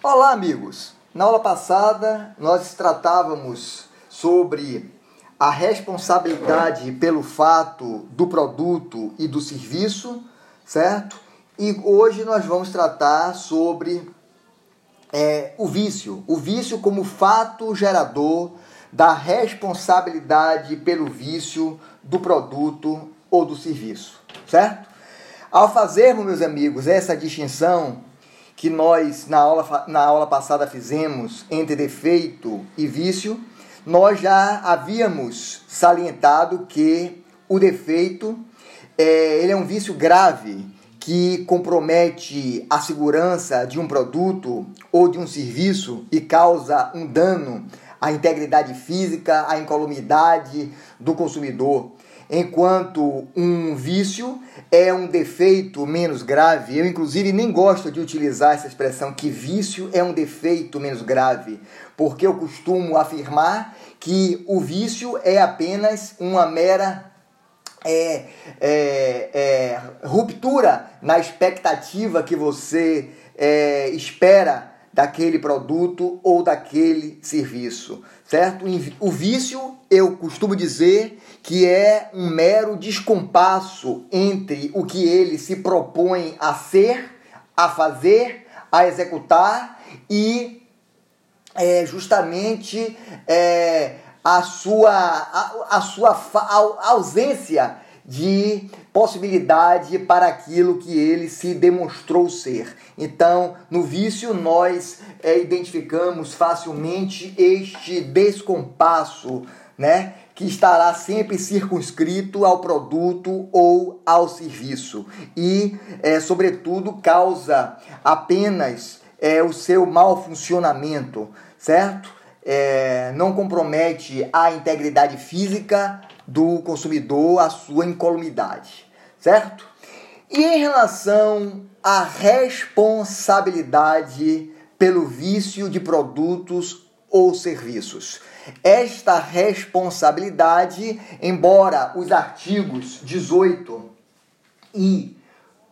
Olá, amigos! Na aula passada, nós tratávamos sobre a responsabilidade pelo fato do produto e do serviço, certo? E hoje nós vamos tratar sobre é, o vício. O vício como fato gerador da responsabilidade pelo vício do produto ou do serviço, certo? Ao fazermos, meus amigos, essa distinção que nós na aula, na aula passada fizemos entre defeito e vício, nós já havíamos salientado que o defeito é, ele é um vício grave que compromete a segurança de um produto ou de um serviço e causa um dano à integridade física, à incolumidade do consumidor enquanto um vício é um defeito menos grave. Eu, inclusive, nem gosto de utilizar essa expressão que vício é um defeito menos grave, porque eu costumo afirmar que o vício é apenas uma mera é, é, é, ruptura na expectativa que você é, espera daquele produto ou daquele serviço, certo? O vício, eu costumo dizer que é um mero descompasso entre o que ele se propõe a ser, a fazer, a executar e é, justamente é, a sua, a, a sua a ausência de possibilidade para aquilo que ele se demonstrou ser. Então, no vício, nós é, identificamos facilmente este descompasso, né? Que estará sempre circunscrito ao produto ou ao serviço e, é, sobretudo, causa apenas é, o seu mau funcionamento, certo? É, não compromete a integridade física do consumidor, a sua incolumidade, certo? E em relação à responsabilidade pelo vício de produtos ou serviços. Esta responsabilidade, embora os artigos 18 e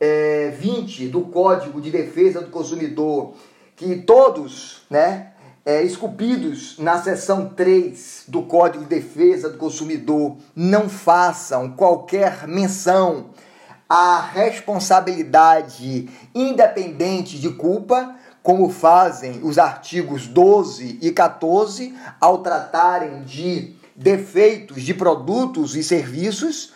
é, 20 do Código de Defesa do Consumidor, que todos né, é, esculpidos na seção 3 do Código de Defesa do Consumidor não façam qualquer menção à responsabilidade independente de culpa, como fazem os artigos 12 e 14 ao tratarem de defeitos de produtos e serviços,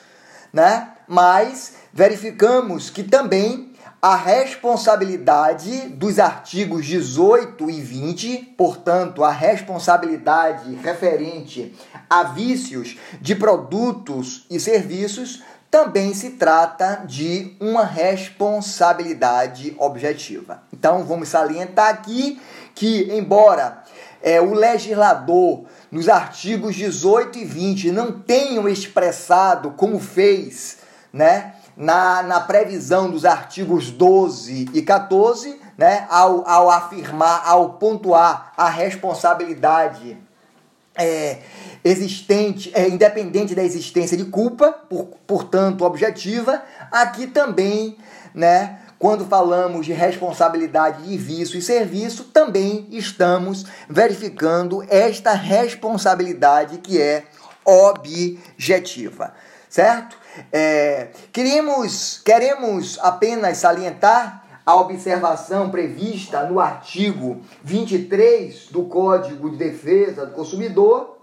né? Mas verificamos que também a responsabilidade dos artigos 18 e 20, portanto, a responsabilidade referente a vícios de produtos e serviços, também se trata de uma responsabilidade objetiva. Então, vamos salientar aqui que, embora é, o legislador, nos artigos 18 e 20, não tenham expressado como fez, né? Na, na previsão dos artigos 12 e 14, né, ao, ao afirmar, ao pontuar a responsabilidade é, existente, é, independente da existência de culpa, por, portanto objetiva, aqui também, né, quando falamos de responsabilidade de vício e serviço, também estamos verificando esta responsabilidade que é objetiva, certo? É, queremos, queremos apenas salientar a observação prevista no artigo 23 do Código de Defesa do Consumidor,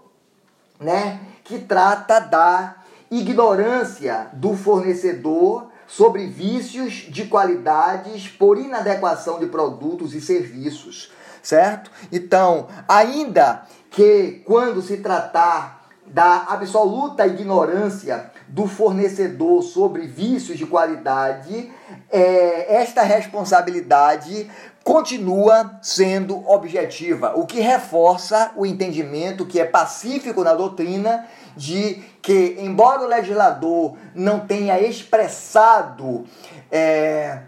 né, que trata da ignorância do fornecedor sobre vícios de qualidades por inadequação de produtos e serviços, certo? Então, ainda que quando se tratar da absoluta ignorância do fornecedor sobre vícios de qualidade, é, esta responsabilidade continua sendo objetiva, o que reforça o entendimento que é pacífico na doutrina de que, embora o legislador não tenha expressado é,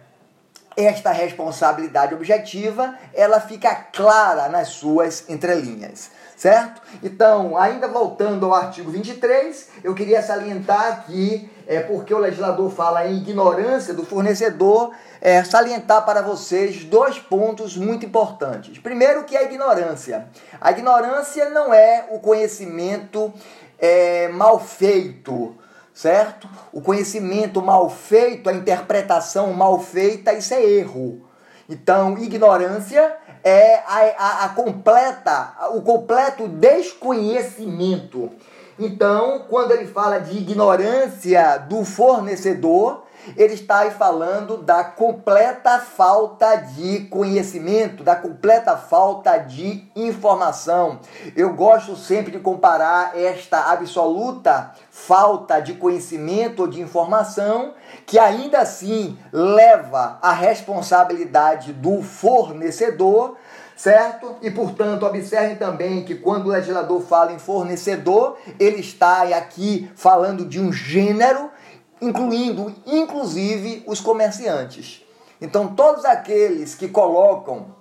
esta responsabilidade objetiva, ela fica clara nas suas entrelinhas, certo? Então, ainda voltando ao artigo 23, eu queria salientar aqui, é, porque o legislador fala em ignorância do fornecedor, é, salientar para vocês dois pontos muito importantes. Primeiro, que é a ignorância. A ignorância não é o conhecimento é, mal feito, certo? O conhecimento mal feito, a interpretação mal feita, isso é erro. Então, ignorância é a, a, a completa, o completo desconhecimento. Então, quando ele fala de ignorância do fornecedor, ele está aí falando da completa falta de conhecimento, da completa falta de informação. Eu gosto sempre de comparar esta absoluta falta de conhecimento ou de informação, que ainda assim leva a responsabilidade do fornecedor certo? E portanto, observem também que quando o legislador fala em fornecedor, ele está aqui falando de um gênero incluindo inclusive os comerciantes. Então, todos aqueles que colocam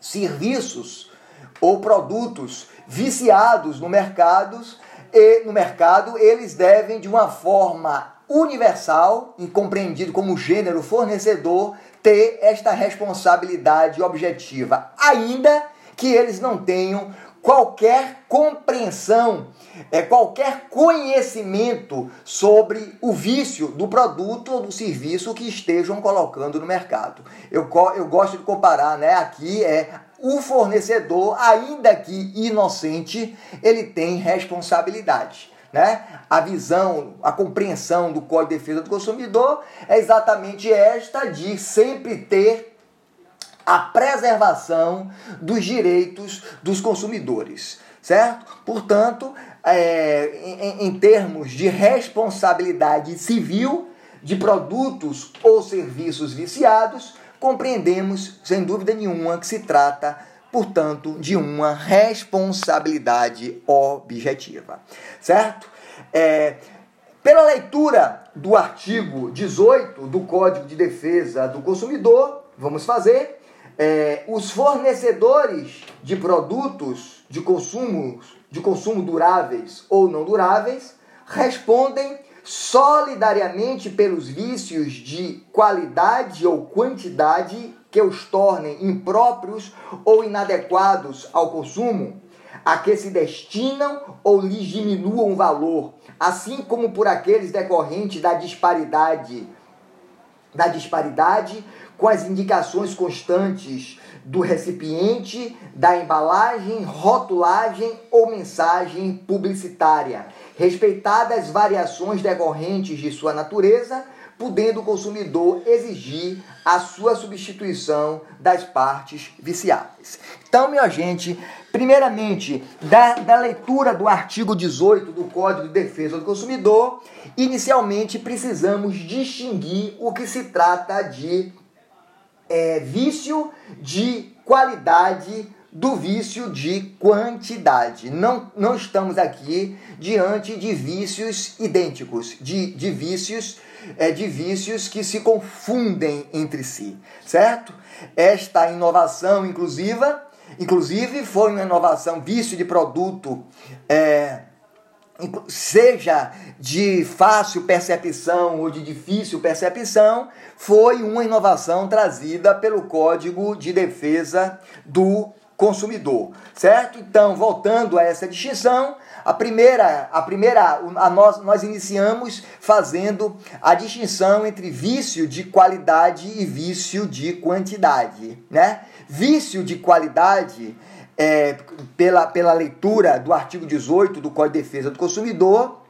serviços ou produtos viciados no mercado, e no mercado, eles devem de uma forma universal compreendido como gênero fornecedor ter esta responsabilidade objetiva, ainda que eles não tenham qualquer compreensão, é, qualquer conhecimento sobre o vício do produto ou do serviço que estejam colocando no mercado. Eu, eu gosto de comparar, né? Aqui é o fornecedor, ainda que inocente, ele tem responsabilidade. Né? A visão, a compreensão do Código de Defesa do Consumidor é exatamente esta de sempre ter a preservação dos direitos dos consumidores, certo? Portanto, é, em, em termos de responsabilidade civil de produtos ou serviços viciados, compreendemos, sem dúvida nenhuma, que se trata, portanto, de uma responsabilidade objetiva, certo? É, pela leitura do artigo 18 do Código de Defesa do Consumidor, vamos fazer é, os fornecedores de produtos de consumo, de consumo duráveis ou não duráveis respondem solidariamente pelos vícios de qualidade ou quantidade que os tornem impróprios ou inadequados ao consumo, a que se destinam ou lhes diminuam valor, assim como por aqueles decorrentes da disparidade da disparidade com as indicações constantes do recipiente, da embalagem, rotulagem ou mensagem publicitária, respeitadas variações decorrentes de sua natureza, podendo o consumidor exigir a sua substituição das partes viciáveis. Então, minha gente, primeiramente, da, da leitura do artigo 18 do Código de Defesa do Consumidor, inicialmente precisamos distinguir o que se trata de é, vício de qualidade do vício de quantidade. Não, não estamos aqui diante de vícios idênticos, de, de vícios é, de vícios que se confundem entre si, certo? Esta inovação inclusiva, inclusive foi uma inovação vício de produto é, seja de fácil percepção ou de difícil percepção, foi uma inovação trazida pelo Código de Defesa do Consumidor, certo? Então, voltando a essa distinção, a primeira, a primeira, a nós, nós iniciamos fazendo a distinção entre vício de qualidade e vício de quantidade, né? Vício de qualidade é, pela, pela leitura do artigo 18 do Código de Defesa do Consumidor,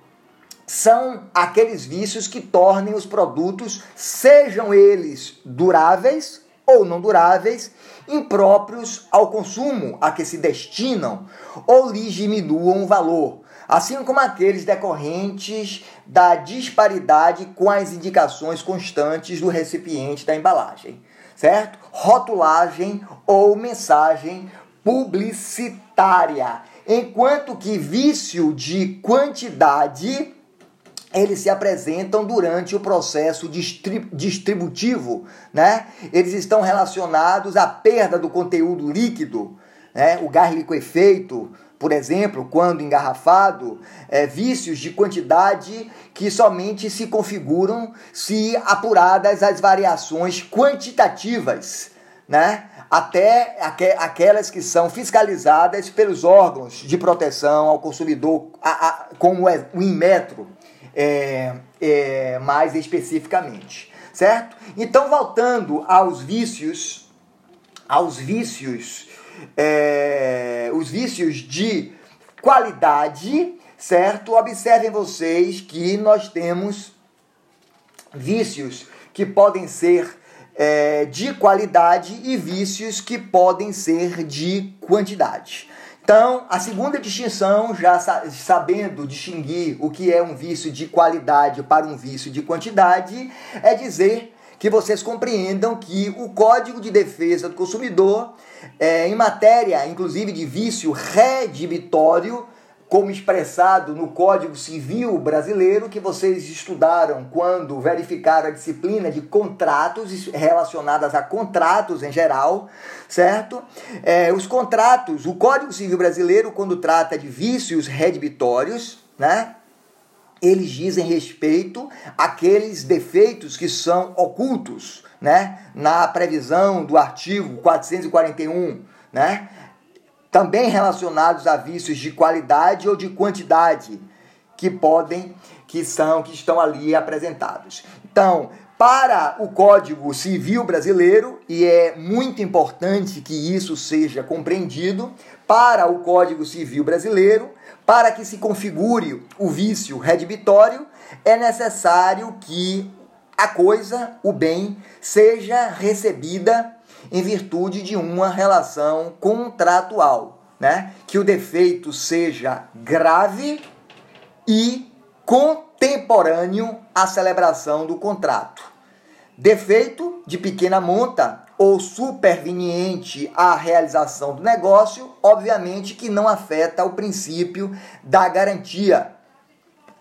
são aqueles vícios que tornem os produtos, sejam eles duráveis ou não duráveis, impróprios ao consumo a que se destinam ou lhes diminuam o valor, assim como aqueles decorrentes da disparidade com as indicações constantes do recipiente da embalagem, certo? Rotulagem ou mensagem publicitária. Enquanto que vício de quantidade eles se apresentam durante o processo distributivo, né? Eles estão relacionados à perda do conteúdo líquido, né? O gás efeito, por exemplo, quando engarrafado, é, vícios de quantidade que somente se configuram se apuradas as variações quantitativas, né? Até aquelas que são fiscalizadas pelos órgãos de proteção ao consumidor, como é o Inmetro, é, é, mais especificamente, certo? Então, voltando aos vícios, aos vícios, é, os vícios de qualidade, certo? Observem vocês que nós temos vícios que podem ser é, de qualidade e vícios que podem ser de quantidade. Então, a segunda distinção, já sabendo distinguir o que é um vício de qualidade para um vício de quantidade, é dizer que vocês compreendam que o Código de Defesa do Consumidor, é, em matéria, inclusive, de vício redibitório, como expressado no Código Civil Brasileiro, que vocês estudaram quando verificaram a disciplina de contratos relacionadas a contratos em geral, certo? É, os contratos, o Código Civil Brasileiro, quando trata de vícios redibitórios, né? Eles dizem respeito àqueles defeitos que são ocultos, né? Na previsão do artigo 441, né? Também relacionados a vícios de qualidade ou de quantidade que podem que são que estão ali apresentados. Então, para o Código Civil Brasileiro, e é muito importante que isso seja compreendido, para o Código Civil Brasileiro, para que se configure o vício redibitório, é necessário que a coisa, o bem, seja recebida em virtude de uma relação contratual, né? Que o defeito seja grave e contemporâneo à celebração do contrato. Defeito de pequena monta ou superveniente à realização do negócio, obviamente que não afeta o princípio da garantia,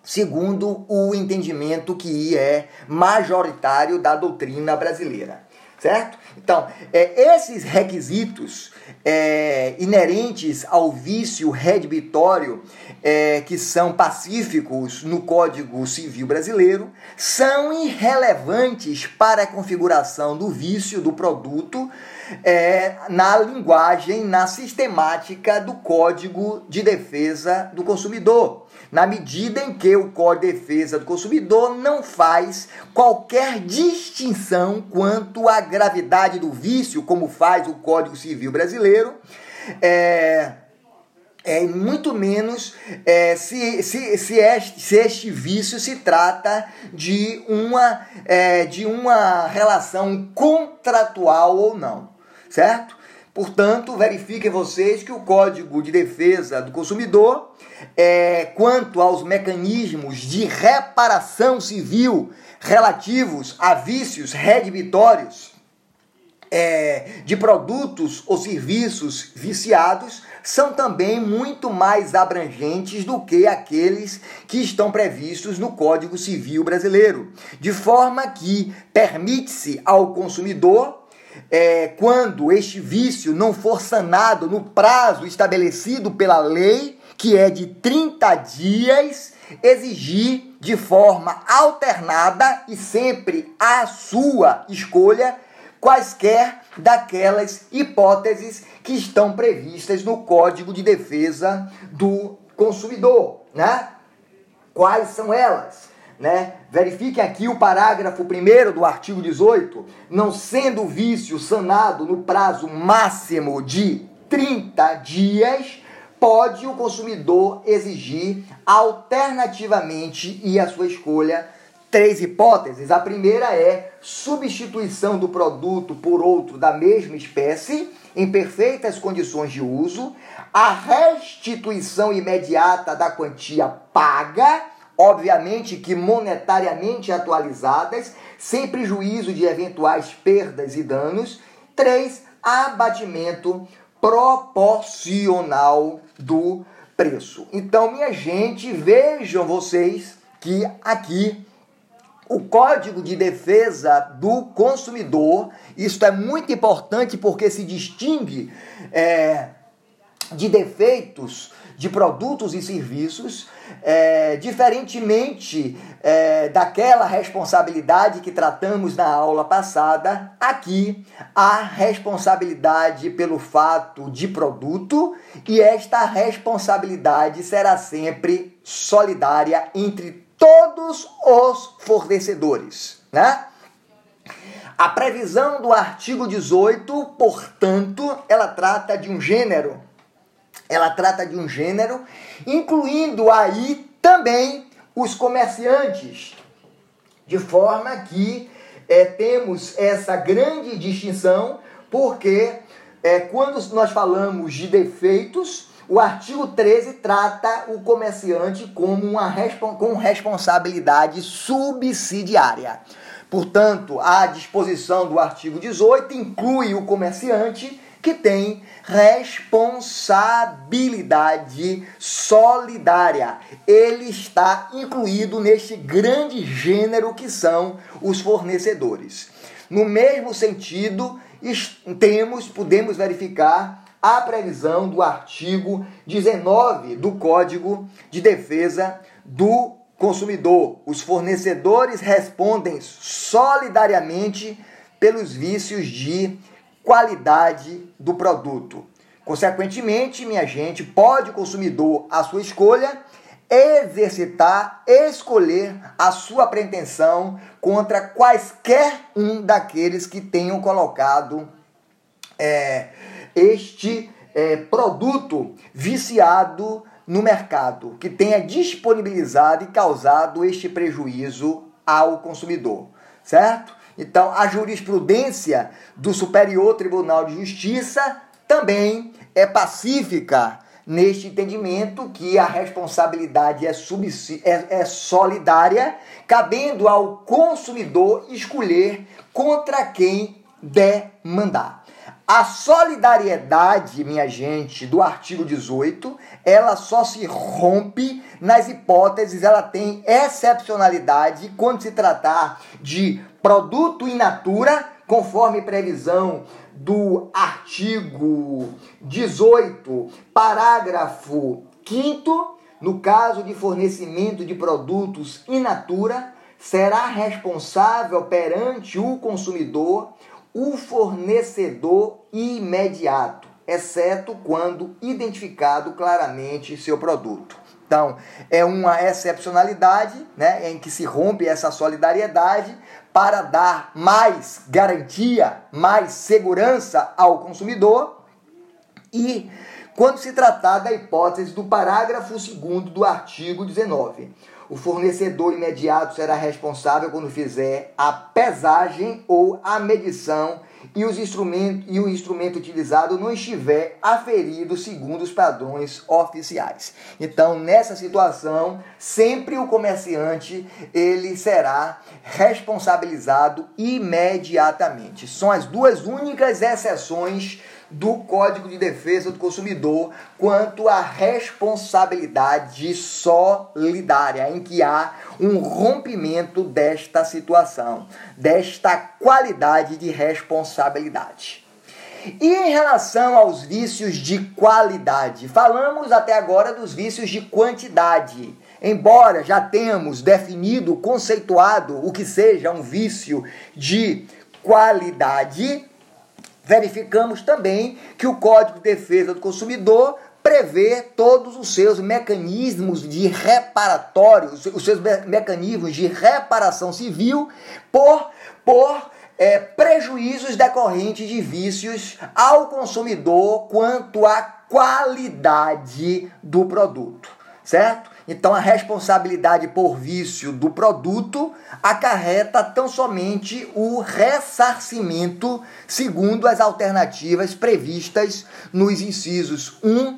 segundo o entendimento que é majoritário da doutrina brasileira certo? Então, é, esses requisitos é, inerentes ao vício redibitório, é, que são pacíficos no Código Civil Brasileiro, são irrelevantes para a configuração do vício do produto é, na linguagem, na sistemática do Código de Defesa do Consumidor na medida em que o Código de Defesa do Consumidor não faz qualquer distinção quanto à gravidade do vício, como faz o Código Civil Brasileiro. É, é, muito menos é, se, se, se, este, se este vício se trata de uma, é, de uma relação contratual ou não, certo? Portanto, verifiquem vocês que o Código de Defesa do Consumidor, é, quanto aos mecanismos de reparação civil relativos a vícios redibitórios é, de produtos ou serviços viciados, são também muito mais abrangentes do que aqueles que estão previstos no Código Civil Brasileiro, de forma que permite-se ao consumidor é, quando este vício não for sanado no prazo estabelecido pela lei, que é de 30 dias, exigir de forma alternada e sempre à sua escolha quaisquer daquelas hipóteses que estão previstas no Código de Defesa do Consumidor, né? Quais são elas? Né? Aqui o parágrafo 1 do artigo 18, não sendo o vício sanado no prazo máximo de 30 dias, pode o consumidor exigir alternativamente e a sua escolha três hipóteses. A primeira é substituição do produto por outro da mesma espécie em perfeitas condições de uso, a restituição imediata da quantia paga obviamente que monetariamente atualizadas, sem prejuízo de eventuais perdas e danos. 3. Abatimento proporcional do preço. Então, minha gente, vejam vocês que aqui o Código de Defesa do Consumidor, isto é muito importante porque se distingue é, de defeitos de produtos e serviços, é, diferentemente é, daquela responsabilidade que tratamos na aula passada, aqui a responsabilidade pelo fato de produto e esta responsabilidade será sempre solidária entre todos os fornecedores, né? A previsão do artigo 18, portanto, ela trata de um gênero. Ela trata de um gênero, incluindo aí também os comerciantes, de forma que é, temos essa grande distinção, porque é, quando nós falamos de defeitos, o artigo 13 trata o comerciante como uma com responsabilidade subsidiária. Portanto, a disposição do artigo 18 inclui o comerciante que tem responsabilidade solidária. Ele está incluído neste grande gênero que são os fornecedores. No mesmo sentido, temos, podemos verificar a previsão do artigo 19 do Código de Defesa do Consumidor. Os fornecedores respondem solidariamente pelos vícios de qualidade do produto. Consequentemente, minha gente, pode o consumidor, a sua escolha, exercitar, escolher a sua pretensão contra quaisquer um daqueles que tenham colocado é, este é, produto viciado no mercado, que tenha disponibilizado e causado este prejuízo ao consumidor, certo? Então, a jurisprudência do Superior Tribunal de Justiça também é pacífica neste entendimento que a responsabilidade é, é, é solidária, cabendo ao consumidor escolher contra quem demandar. A solidariedade, minha gente, do artigo 18, ela só se rompe nas hipóteses, ela tem excepcionalidade quando se tratar de produto in natura, conforme previsão do artigo 18, parágrafo 5 no caso de fornecimento de produtos in natura, será responsável perante o consumidor o fornecedor imediato, exceto quando identificado claramente seu produto. Então, é uma excepcionalidade né, em que se rompe essa solidariedade para dar mais garantia, mais segurança ao consumidor. E quando se tratar da hipótese do parágrafo 2 do artigo 19, o fornecedor imediato será responsável quando fizer a pesagem ou a medição e, os instrumentos, e o instrumento utilizado não estiver aferido segundo os padrões oficiais. Então, nessa situação, sempre o comerciante ele será responsabilizado imediatamente. São as duas únicas exceções do Código de Defesa do Consumidor quanto à responsabilidade solidária, em que há um rompimento desta situação, desta qualidade de responsabilidade. E em relação aos vícios de qualidade, falamos até agora dos vícios de quantidade. Embora já tenhamos definido, conceituado o que seja um vício de qualidade, verificamos também que o Código de Defesa do Consumidor prevê todos os seus mecanismos de reparatório, os seus mecanismos de reparação civil por, por é, prejuízos decorrentes de vícios ao consumidor quanto à qualidade do produto, certo? Então a responsabilidade por vício do produto acarreta tão somente o ressarcimento segundo as alternativas previstas nos incisos 1,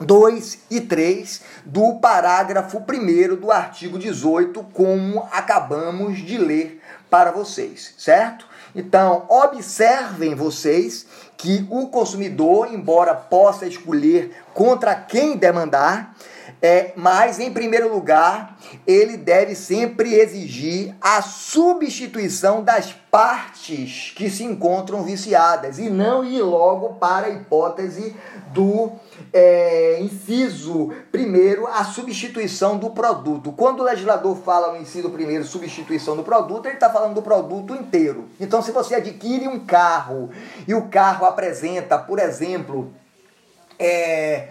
2 e 3 do parágrafo 1 do artigo 18, como acabamos de ler para vocês, certo? Então, observem vocês que o consumidor, embora possa escolher contra quem demandar, é, mas, em primeiro lugar, ele deve sempre exigir a substituição das partes que se encontram viciadas e não ir logo para a hipótese do é, inciso primeiro, a substituição do produto. Quando o legislador fala no inciso primeiro, substituição do produto, ele está falando do produto inteiro. Então, se você adquire um carro e o carro apresenta, por exemplo, é,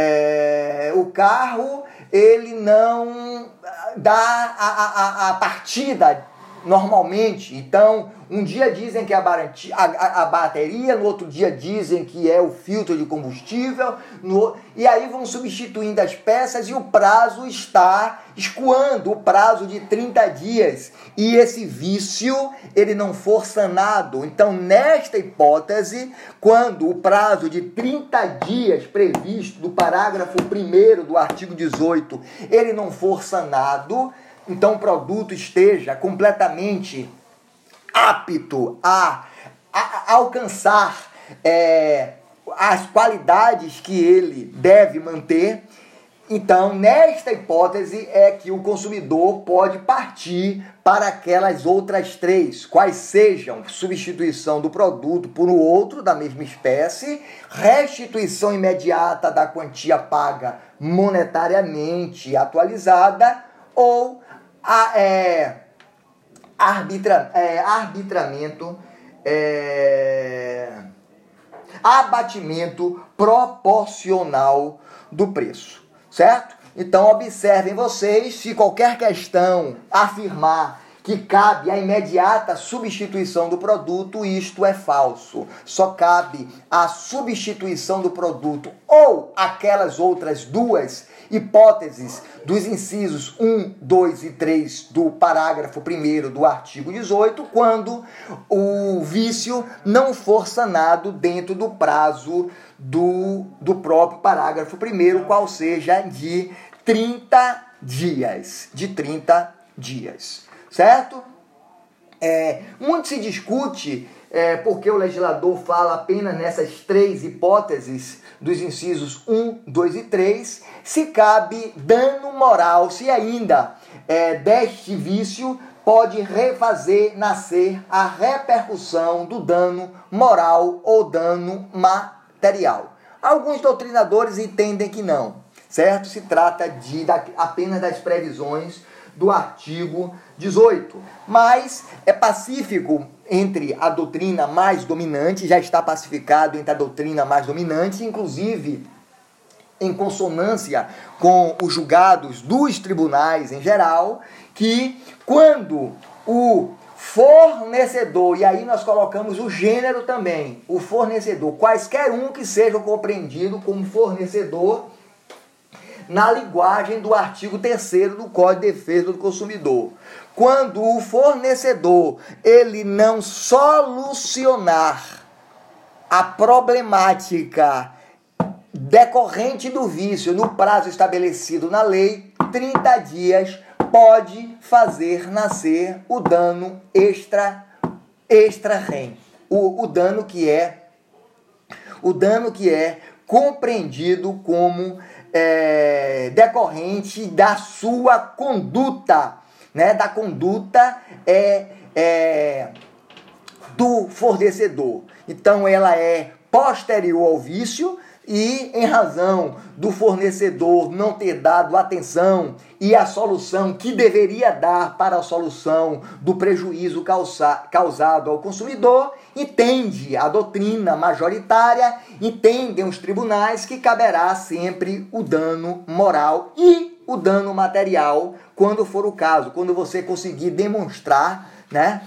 é, o carro ele não dá a, a, a partida normalmente. Então, um dia dizem que é a, bateria, no outro dia dizem que é o filtro de combustível, no, e aí vão substituindo as peças e o prazo está escoando, o prazo de 30 dias. E esse vício, ele não for sanado. Então, nesta hipótese, quando o prazo de 30 dias previsto do parágrafo 1 do artigo 18, ele não for sanado, então o produto esteja completamente apto a, a, alcançar é, as qualidades que ele deve manter. Então, nesta hipótese é que o consumidor pode partir para aquelas outras três, quais sejam substituição do produto por um outro da mesma espécie, restituição imediata da quantia paga monetariamente atualizada ou a, é, arbitra, é, arbitramento, é, abatimento proporcional do preço, certo? Então observem vocês se qualquer questão afirmar que cabe a imediata substituição do produto, isto é falso. Só cabe a substituição do produto ou aquelas outras duas hipóteses dos incisos 1, 2 e 3 do parágrafo 1 do artigo 18, quando o vício não for sanado dentro do prazo do, do próprio parágrafo 1, qual seja de 30 dias. De 30 dias certo? É, muito se discute é, porque o legislador fala apenas nessas três hipóteses dos incisos 1, 2 e 3, se cabe dano moral, se ainda é, deste vício pode refazer nascer a repercussão do dano moral ou dano material. Alguns doutrinadores entendem que não, certo? Se trata de apenas das previsões do artigo 18. Mas é pacífico entre a doutrina mais dominante, já está pacificado entre a doutrina mais dominante, inclusive em consonância com os julgados dos tribunais em geral, que quando o fornecedor, e aí nós colocamos o gênero também, o fornecedor, quaisquer um que seja compreendido como fornecedor, na linguagem do artigo 3 do Código de Defesa do Consumidor. Quando o fornecedor ele não solucionar a problemática decorrente do vício no prazo estabelecido na lei, 30 dias pode fazer nascer o dano extra extra rem. O, o dano que é o dano que é compreendido como é, decorrente da sua conduta, né? Da conduta é, é, do fornecedor. Então ela é posterior ao vício e em razão do fornecedor não ter dado atenção e a solução que deveria dar para a solução do prejuízo causado ao consumidor, entende a doutrina majoritária, entendem os tribunais que caberá sempre o dano moral e o dano material, quando for o caso, quando você conseguir demonstrar, né,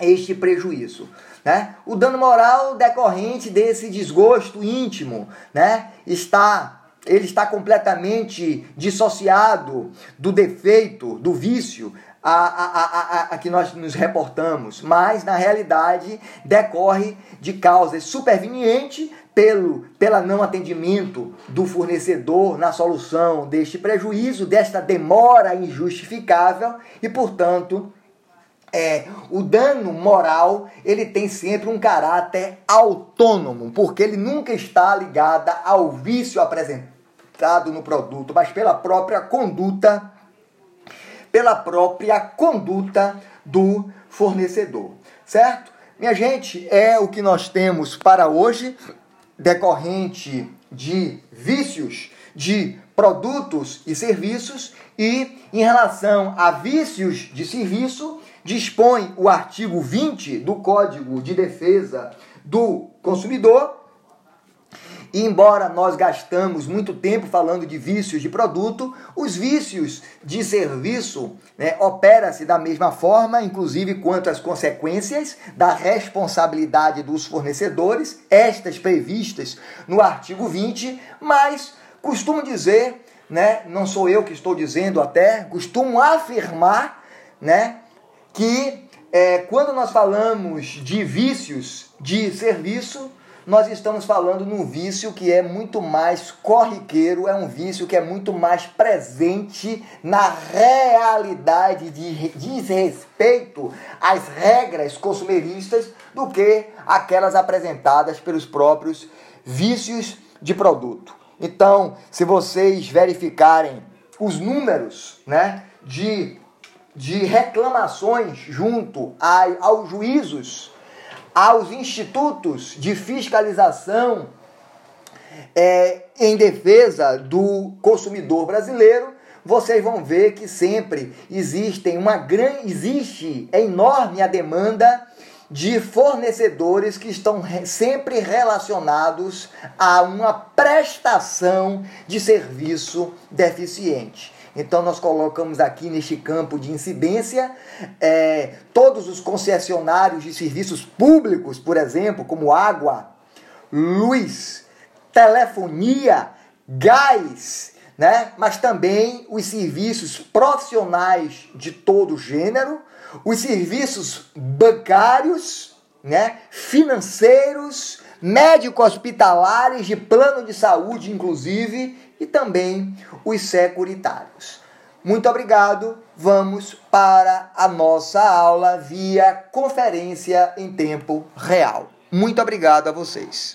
este prejuízo. Né? O dano moral decorrente desse desgosto íntimo né? está ele está completamente dissociado do defeito, do vício a, a, a, a, que nós nos reportamos, mas na realidade decorre de causas supervenientes pelo pela não atendimento do fornecedor na solução deste prejuízo, desta demora injustificável e, portanto, é, o dano moral ele tem sempre um caráter autônomo, porque ele nunca está ligado ao vício apresentado no produto, mas pela própria conduta, pela própria conduta do fornecedor, certo? Minha gente, é o que nós temos para hoje, decorrente de vícios de produtos e serviços, e em relação a vícios de serviço, dispõe o artigo 20 do Código de Defesa do Consumidor. E embora nós gastamos muito tempo falando de vícios de produto, os vícios de serviço né, opera-se da mesma forma, inclusive quanto às consequências da responsabilidade dos fornecedores, estas previstas no artigo 20, mas costumo dizer, né, não sou eu que estou dizendo até, costumo afirmar, né, que é, quando nós falamos de vícios de serviço, nós estamos falando num vício que é muito mais corriqueiro, é um vício que é muito mais presente na realidade de desrespeito às regras consumeristas do que aquelas apresentadas pelos próprios vícios de produto. Então, se vocês verificarem os números né, de de reclamações junto a, aos juízos, aos institutos de fiscalização é, em defesa do consumidor brasileiro, vocês vão ver que sempre existem uma grande existe enorme a demanda de fornecedores que estão sempre relacionados a uma prestação de serviço deficiente. Então nós colocamos aqui neste campo de incidência é, todos os concessionários de serviços públicos, por exemplo, como água, luz, telefonia, gás, né? mas também os serviços profissionais de todo gênero, os serviços bancários, né? financeiros, médico-hospitalares, de plano de saúde, inclusive, e também os securitários. Muito obrigado. Vamos para a nossa aula via conferência em tempo real. Muito obrigado a vocês.